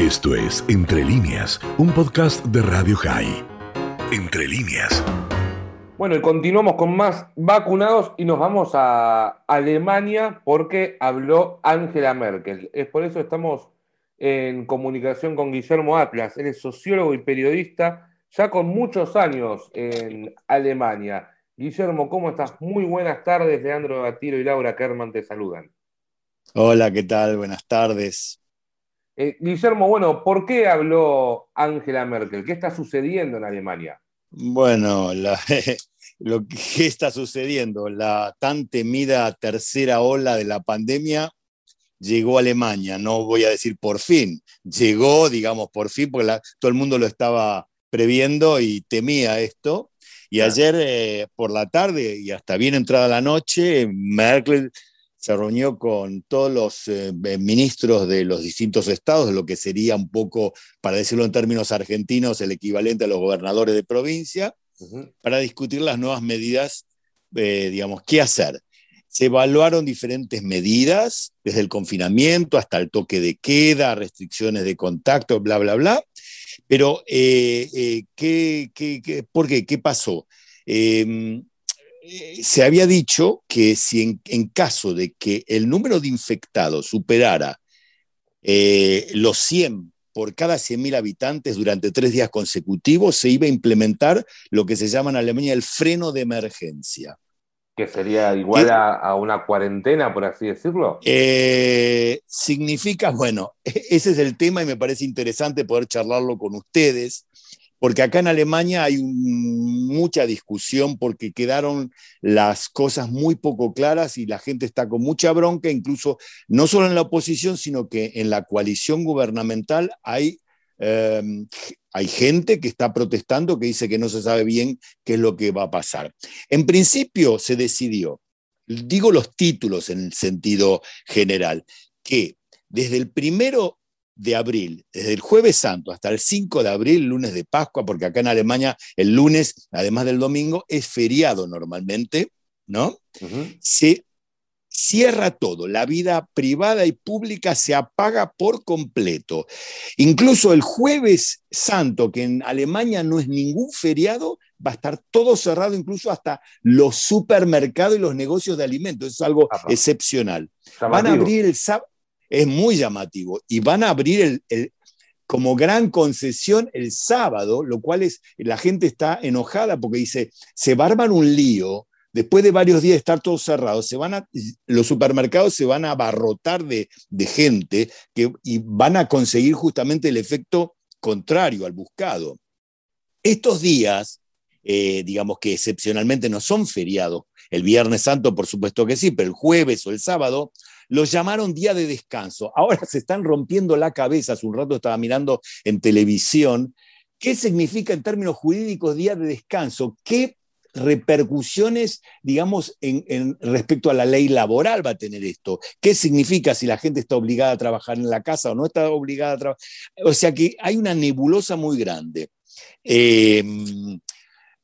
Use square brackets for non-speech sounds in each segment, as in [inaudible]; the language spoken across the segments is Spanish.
Esto es Entre líneas, un podcast de Radio High. Entre líneas. Bueno, y continuamos con más vacunados y nos vamos a Alemania porque habló Angela Merkel. Es por eso estamos en comunicación con Guillermo Atlas. Él es sociólogo y periodista ya con muchos años en Alemania. Guillermo, ¿cómo estás? Muy buenas tardes. Leandro Batiro y Laura Kerman te saludan. Hola, ¿qué tal? Buenas tardes. Eh, Guillermo, bueno, ¿por qué habló Angela Merkel? ¿Qué está sucediendo en Alemania? Bueno, [laughs] lo que está sucediendo, la tan temida tercera ola de la pandemia llegó a Alemania, no voy a decir por fin, llegó, digamos, por fin, porque todo el mundo lo estaba previendo y temía esto. Y ayer eh, por la tarde y hasta bien entrada la noche, Merkel se reunió con todos los eh, ministros de los distintos estados, lo que sería un poco, para decirlo en términos argentinos, el equivalente a los gobernadores de provincia, para discutir las nuevas medidas, eh, digamos, qué hacer. Se evaluaron diferentes medidas, desde el confinamiento hasta el toque de queda, restricciones de contacto, bla, bla, bla. Pero, eh, ¿qué, qué, por qué? ¿Qué pasó? Eh, se había dicho que si en, caso de que el número de infectados superara eh, los 100 por cada 100.000 habitantes durante tres días consecutivos, se iba a implementar lo que se llama en Alemania el freno de emergencia. ¿Que sería igual a, una cuarentena, por así decirlo? Eh, significa, bueno, [laughs] ese es el tema y me parece interesante poder charlarlo con ustedes porque acá en Alemania hay mucha discusión porque quedaron las cosas muy poco claras y la gente está con mucha bronca, incluso no solo en la oposición, sino que en la coalición gubernamental hay, em, hay gente que está protestando, que dice que no se sabe bien qué es lo que va a pasar. En principio se decidió, digo los títulos en el sentido general, que desde el primero de abril, desde el jueves santo hasta el 5 de abril, lunes de Pascua, porque acá en Alemania el lunes, además del domingo, es feriado normalmente, ¿no? Se cierra todo, la vida privada y pública se apaga por completo. Incluso el jueves santo, que en Alemania no es ningún feriado, va a estar todo cerrado, incluso hasta los supermercados y los negocios de alimentos. es algo excepcional. Van a abrir el sábado es muy llamativo. Y van a abrir el, como gran concesión el sábado, lo cual es, la gente está enojada porque dice, se va un lío, después de varios días de estar todos cerrados, se van a, los supermercados se van a abarrotar de, gente que, y van a conseguir justamente el efecto contrario al buscado. Estos días, eh, digamos que excepcionalmente no son feriados, el Viernes Santo por supuesto que sí, pero el jueves o el sábado, los llamaron día de descanso. Ahora se están rompiendo la cabeza, hace un rato estaba mirando en televisión, ¿qué significa en términos jurídicos día de descanso? ¿Qué repercusiones, digamos, en, respecto a la ley laboral va a tener esto? ¿Qué significa si la gente está obligada a trabajar en la casa o no está obligada a trabajar? O sea que hay una nebulosa muy grande. Eh,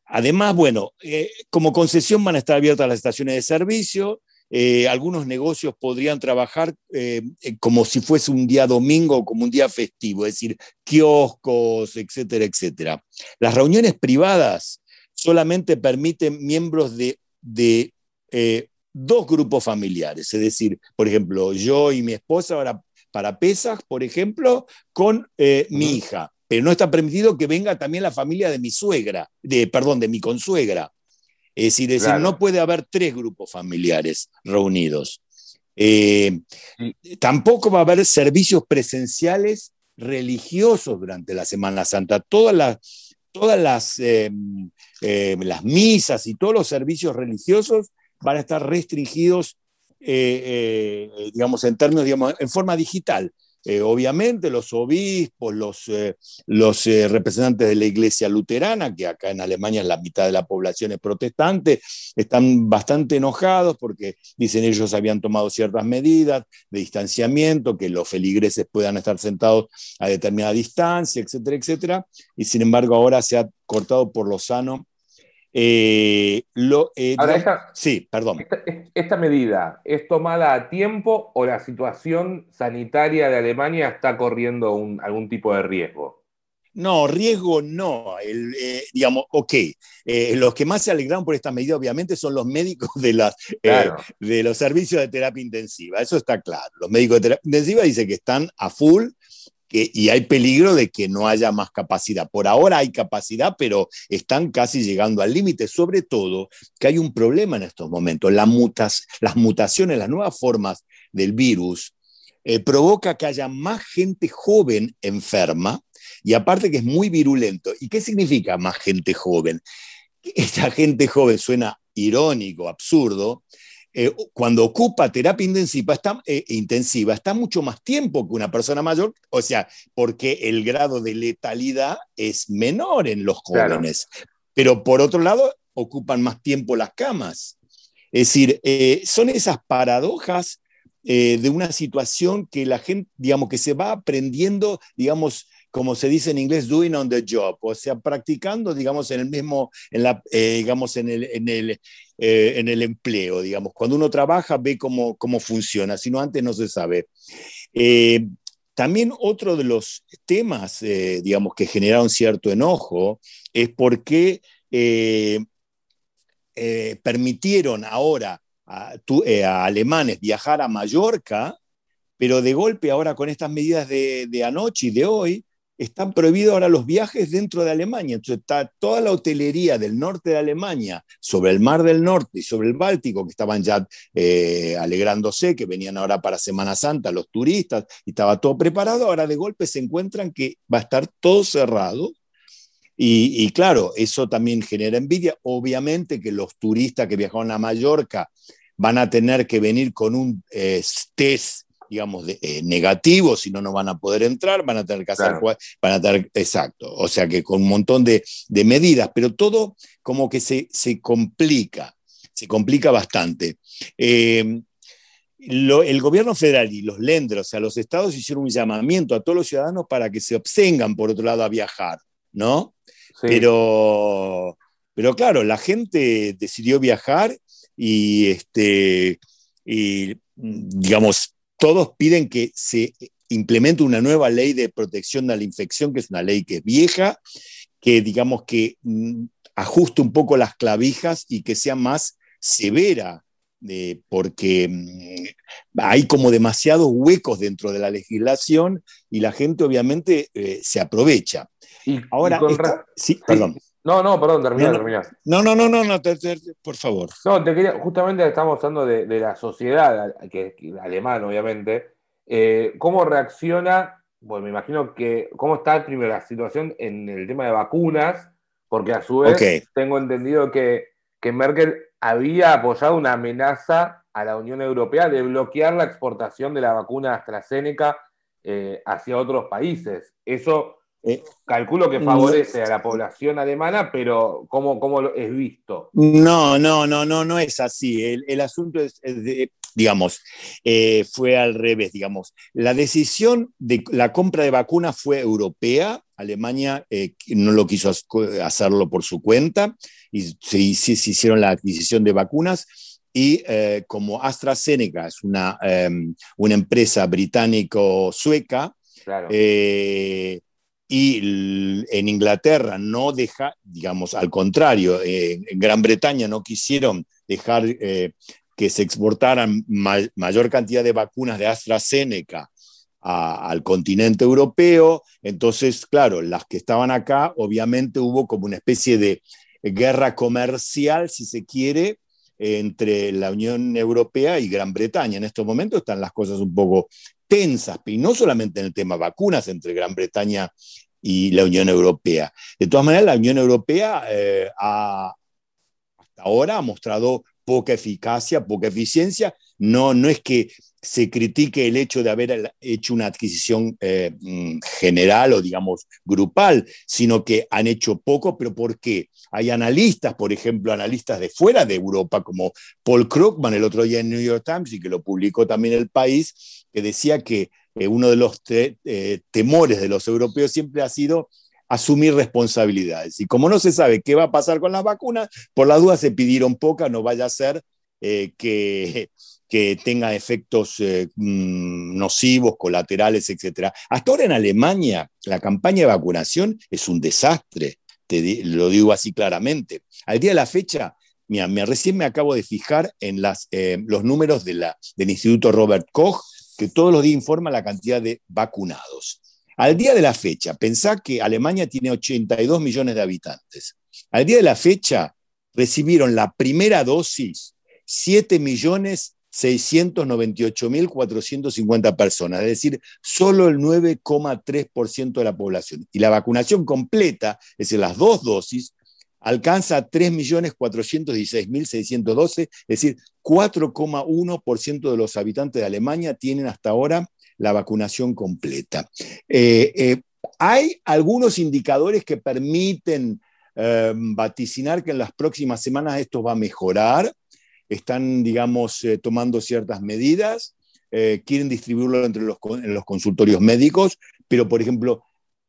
además, bueno, eh, como concesión van a estar abiertas las estaciones de servicio, eh, algunos negocios podrían trabajar eh, como si fuese un día domingo o como un día festivo, es decir, kioscos, etcétera, etcétera. Las reuniones privadas solamente permiten miembros de, dos grupos familiares, es decir, por ejemplo, yo y mi esposa ahora para pesas, por ejemplo, con mi hija, pero no está permitido que venga también la familia de mi suegra, de, perdón, de mi consuegra. Es decir, no puede haber tres grupos familiares reunidos. Eh, tampoco va a haber servicios presenciales religiosos durante la Semana Santa. Todas las, todas las, eh, eh, las misas y todos los servicios religiosos van a estar restringidos, digamos, en términos, digamos, en forma digital. Eh, obviamente los obispos, los, eh, eh, representantes de la iglesia luterana, que acá en Alemania la mitad de la población es protestante, están bastante enojados porque dicen ellos habían tomado ciertas medidas de distanciamiento, que los feligreses puedan estar sentados a determinada distancia, etcétera, etcétera, y sin embargo ahora se ha cortado por lo sano Eh, lo, eh, Ahora, digamos- esta, sí, perdón. esta- esta medida es tomada a tiempo o la situación sanitaria de Alemania está corriendo un- algún tipo de riesgo? No, riesgo no. El, eh, digamos, ok. Los que más se alegraron por esta medida, obviamente, son los médicos de, las, Claro. de los servicios de terapia intensiva. Eso está claro. Los médicos de terapia intensiva dicen que están a full que, y hay peligro de que no haya más capacidad. Por ahora hay capacidad, pero están casi llegando al límite. Sobre todo que hay un problema en estos momentos. La mutas, las mutaciones, las nuevas formas del virus, eh, provoca que haya más gente joven enferma y aparte que es muy virulento. ¿Y qué significa más gente joven? Esta gente joven suena irónico, absurdo. Eh, cuando ocupa terapia intensiva está, eh, intensiva, está mucho más tiempo que una persona mayor, o sea, porque el grado de letalidad es menor en los Claro. jóvenes. Pero por otro lado, ocupan más tiempo las camas. Es decir, eh, son esas paradojas de una situación que la gente, digamos, que se va aprendiendo, digamos, como se dice en inglés, doing on the job, o sea, practicando, digamos, en el mismo, en la, eh, digamos, en el, en, el, eh, en el empleo, digamos. Cuando uno trabaja, ve cómo, cómo funciona, si no antes no se sabe. Eh, también otro de los temas, digamos, que generaron cierto enojo es por qué permitieron ahora a, tu- a alemanes viajar a Mallorca, pero de golpe ahora con estas medidas de, de anoche y de hoy, están prohibidos ahora los viajes dentro de Alemania. Entonces está toda la hotelería del norte de Alemania, sobre el Mar del Norte y sobre el Báltico, que estaban ya eh, alegrándose, que venían ahora para Semana Santa los turistas, y estaba todo preparado, ahora de golpe se encuentran que va a estar todo cerrado. Y, claro, eso también genera envidia. Obviamente que los turistas que viajaron a Mallorca van a tener que venir con un eh, test, digamos, de, eh, negativo, si no, no van a poder entrar, van a tener que hacer, Claro. van a tener, exacto, o sea que con un montón de, de medidas, pero todo como que se, se complica, se complica bastante. Eh, lo- el gobierno federal y los lenders, o sea, los estados hicieron un llamamiento a todos los ciudadanos para que se abstengan, por otro lado, a viajar, ¿no? Sí. Pero, pero claro, la gente decidió viajar y, este, y digamos, todos piden que se implemente una nueva ley de protección de la infección, que es una ley que es vieja, que digamos que mm, ajuste un poco las clavijas y que sea más severa, eh, porque mm, hay como demasiados huecos dentro de la legislación y la gente obviamente eh, se aprovecha. Y- Ahora, y con sí, perdón. No, no, perdón, termina, No, no. termina. No, no, no, no, no, te- te- por favor. No, te quería, justamente estamos hablando de, de la sociedad, que, que alemana, obviamente. Eh, ¿cómo reacciona? Bueno, me imagino que, ¿cómo está primero la situación en el tema de vacunas? Porque a su vez tengo entendido que, que Merkel había apoyado una amenaza a la Unión Europea de bloquear la exportación de la vacuna AstraZeneca eh, hacia otros países. Eso Eh, calculo que favorece a la población alemana, pero ¿cómo, cómo lo- es visto? No, no, no, no, no es así. El, el asunto es, es de- digamos, eh, fue al revés, digamos. La decisión de la compra de vacunas fue europea. Alemania eh, no lo quiso hacerlo por su cuenta y se, se- hicieron la adquisición de vacunas. Y eh, como AstraZeneca es una, eh, una empresa británico-sueca, Claro. Eh, y en Inglaterra no deja, digamos, al contrario, en Gran Bretaña no quisieron dejar eh, que se exportaran ma- mayor cantidad de vacunas de AstraZeneca al continente europeo. Entonces, claro, las que estaban acá, obviamente hubo como una especie de guerra comercial, si se quiere, entre la Unión Europea y Gran Bretaña. En estos momentos están las cosas un poco tensas, y no solamente en el tema vacunas entre Gran Bretaña y la Unión Europea. De todas maneras, la Unión Europea eh, ha, hasta ahora ha mostrado poca eficacia, poca eficiencia. No, no es que se critique el hecho de haber hecho una adquisición eh, mm, general o, digamos, grupal, sino que han hecho poco, pero ¿por qué? Hay analistas, por ejemplo, analistas de fuera de Europa, como Paul Krugman el otro día en New York Times y que lo publicó también El País, que decía que eh, uno de los eh, temores de los europeos siempre ha sido asumir responsabilidades. Y como no se sabe qué va a pasar con las vacunas, por la duda se pidieron pocas, no vaya a ser que, que tenga efectos eh, mm, nocivos, colaterales, etc. Hasta ahora en Alemania la campaña de vacunación es un desastre, te lo digo así claramente. Al día de la fecha, recién me acabo de fijar en eh, los números del Instituto Robert Koch, que todos los días informa la cantidad de vacunados. Al día de la fecha, pensá que Alemania tiene 82 millones de habitantes. Al día de la fecha recibieron la primera dosis 7 millones 698.450 personas, es decir, solo el 9,3% de la población. Y la vacunación completa, es decir, las dos dosis, alcanza a 3.416.612, es decir, 4,1% de los habitantes de Alemania tienen hasta ahora la vacunación completa. Eh, eh, hay algunos indicadores que permiten eh, vaticinar que en las próximas semanas esto va a mejorar están, digamos, eh, tomando ciertas medidas, eh, quieren distribuirlo entre los, en los consultorios médicos, pero, por ejemplo,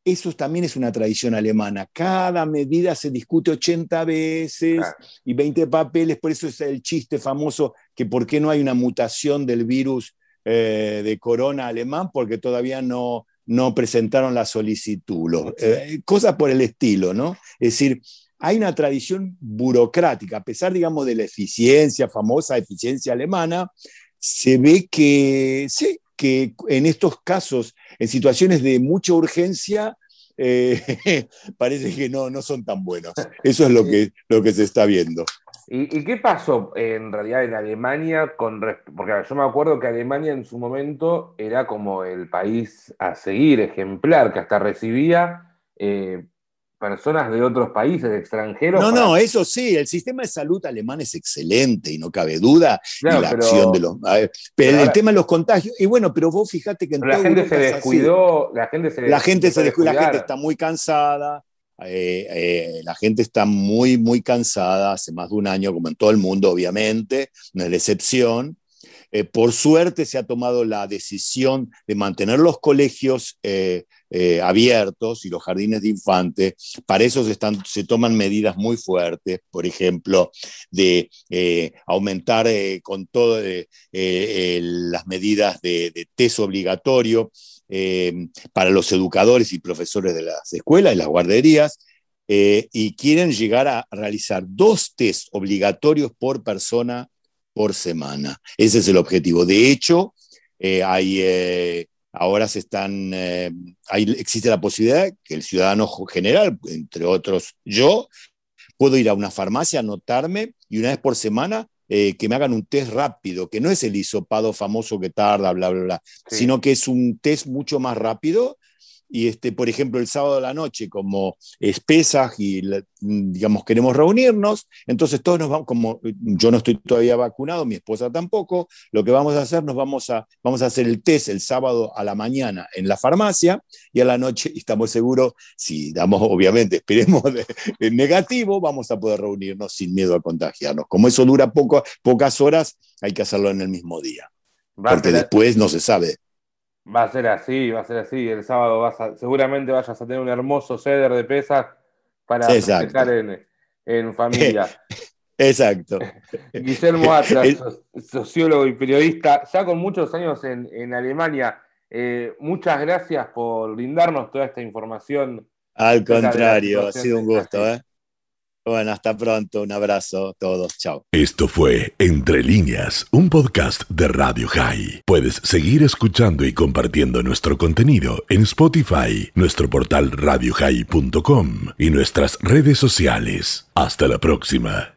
eso también es una tradición alemana. Cada medida se discute 80 veces y 20 papeles, por eso es el chiste famoso que por qué no hay una mutación del virus eh, de corona alemán, porque todavía no, no presentaron la solicitud. cosas por el estilo, ¿no? Es decir, hay una tradición burocrática, a pesar, digamos, de la eficiencia, famosa eficiencia alemana, se ve que, sí, que en estos casos, en situaciones de mucha urgencia, eh, [laughs] parece que no, no son tan buenos. Eso es lo que, lo que se está viendo. ¿Y, qué pasó en realidad en Alemania con porque yo me acuerdo que Alemania en su momento era como el país a seguir, ejemplar, que hasta recibía eh, personas de otros países, extranjeros. No, no, eso sí, el sistema de salud alemán es excelente y no cabe duda. y la acción de los. Pero, el tema de los contagios. Y bueno, pero vos fíjate que en la gente se descuidó, la gente se, la gente se descuidó, la gente está muy cansada. Eh, eh, la gente está muy, muy cansada hace más de un año, como en todo el mundo, obviamente, no es la excepción. Eh, por suerte se ha tomado la decisión de mantener los colegios eh, eh, abiertos y los jardines de infantes. Para eso se, están, se toman medidas muy fuertes, por ejemplo, de aumentar con todas las medidas de, de test obligatorio para los educadores y profesores de las escuelas y las guarderías. y quieren llegar a realizar dos test obligatorios por persona por semana. Ese es el objetivo. De hecho, eh, hay, eh, ahora se están, eh, existe la posibilidad que el ciudadano general, entre otros yo, puedo ir a una farmacia, anotarme y una vez por semana que me hagan un test rápido, que no es el hisopado famoso que tarda, bla, bla, bla, sino que es un test mucho más rápido y este, por ejemplo, el sábado de la noche, como es y digamos queremos reunirnos, entonces todos nos vamos, como yo no estoy todavía vacunado, mi esposa tampoco, lo que vamos a hacer, nos vamos a, vamos a hacer el test el sábado a la mañana en la farmacia y a la noche, y estamos seguros, si damos, obviamente, esperemos de, negativo, vamos a poder reunirnos sin miedo a contagiarnos. Como eso dura poco, pocas horas, hay que hacerlo en el mismo día, porque después no se sabe. Va a ser así, va a ser así. El sábado vas seguramente vayas a tener un hermoso ceder de pesas para festejar en, en, familia. [laughs] Exacto. [laughs] Guillermo Atlas, sociólogo y periodista, ya con muchos años en, en Alemania. Eh, muchas gracias por brindarnos toda esta información. Al contrario, ha sido un gusto. ¿eh? Bueno, hasta pronto. Un abrazo a todos. Chao. Esto fue Entre líneas, un podcast de Radio High. Puedes seguir escuchando y compartiendo nuestro contenido en Spotify, nuestro portal radiohigh.com y nuestras redes sociales. Hasta la próxima.